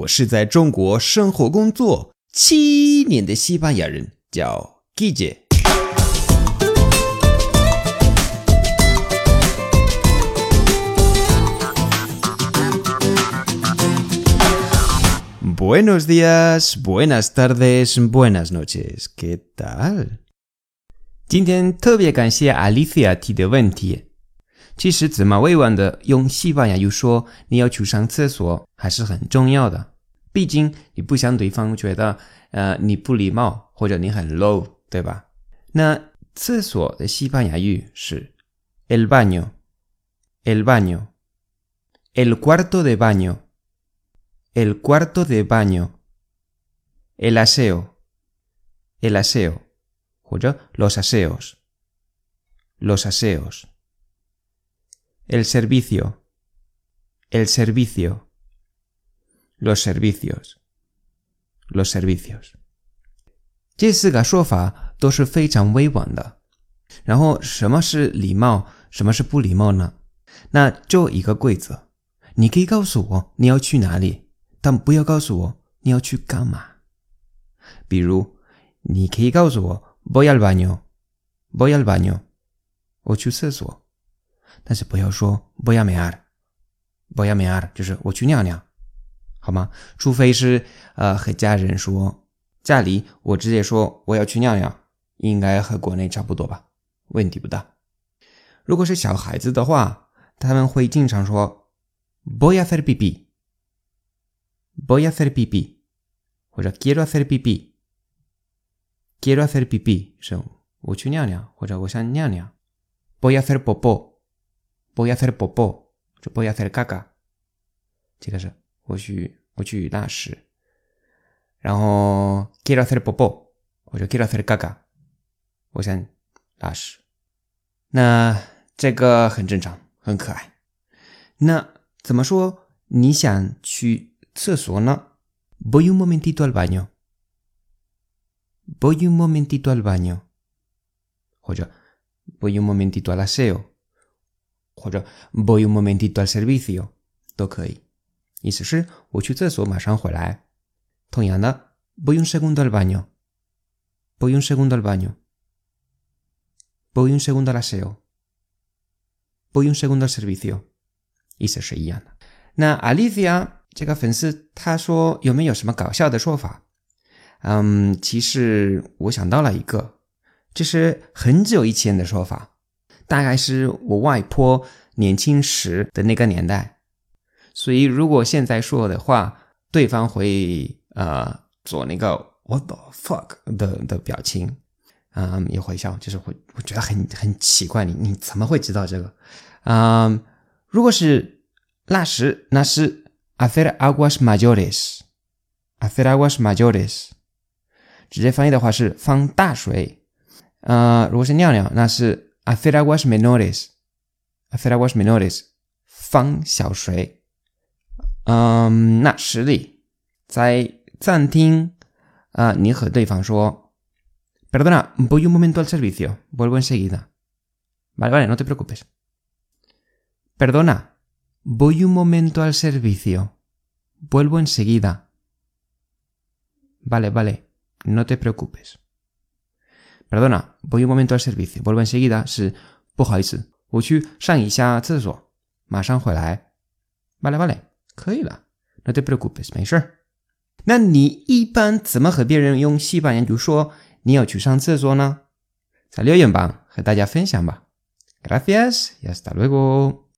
我是在中国生活工作七年的西班牙人，叫 Gigi。Buenos días, buenas tardes, buenas noches. ¿Qué tal? 今天特别感谢 Alicia 提的问题。其实怎么委婉的用西班牙语说你要去上厕所还是很重要的。毕竟你不想对方觉得呃你不礼貌或者你很 low，对吧？那厕所的西班牙语是 el baño，el baño，el cuarto de baño，el cuarto de baño，el aseo，el aseo，或者 los aseos，los aseos。el servicio, el servicio, Los servicios, los servicios。这四个说法都是非常委婉的。然后，什么是礼貌，什么是不礼貌呢？那就一个规则：你可以告诉我你要去哪里，但不要告诉我你要去干嘛。比如，你可以告诉我 voy al baño，voy al baño，我去厕所。但是不要说不要 mear，不要 mear，就是我去尿尿，好吗？除非是呃和家人说，家里我直接说我要去尿尿，应该和国内差不多吧，问题不大。如果是小孩子的话，他们会经常说 voy a hacer pipí，voy a hacer pipí，或者 quiero hacer pipí，quiero hacer pipí 是我去尿尿，或者我想尿尿，voy a hacer popó。voy a hacer popó，就 voy a hacer caca，这个是。然后 quiero hacer popó，我就 quiero hacer caca，我想拉屎。那这个很正常，很可爱。那怎么说你想去厕所呢？Voy un momentito al baño。Voy un momentito al baño，或者 Voy un momentito al aseo。或者 voy un momentito al servicio 都可以。 意思是我去厕所马上回来。同样的，voy un segundo al baño，voy un segundo al baño，voy un segundo al aseo，voy un segundo al servicio，意思是一样的。那 Alicia 这个粉丝他说有没有什么搞笑的说法？嗯，其实我想到了一个，这是很久以前的说法。大概是我外婆年轻时的那个年代，所以如果现在说的话，对方会呃做那个 what the fuck 的的表情，嗯，也会笑，就是会我觉得很很奇怪，你你怎么会知道这个？嗯，如果是那时那是 hacer aguas mayores，hacer aguas mayores，直接翻译的话是放大水。呃，如果是尿尿，那是。hacer aguas menores，hacer aguas menores，放小水。嗯，那实例在暂停啊，你和对方说，Perdona, voy un momento al servicio, vuelvo enseguida. Vale, vale, no te preocupes. Perdona, voy un momento al servicio, vuelvo enseguida. Vale, vale, no te preocupes. Perdona, voy un momento al servicio. Vuelvo enseguida. 是不好意思，我去上一下厕所，马上回来。Vale, vale， 可以了。No te preocupes，没事儿。那你一般怎么和别人用西班牙语说你要去上厕所呢？在留言板和大家分享吧。Gracias y hasta luego。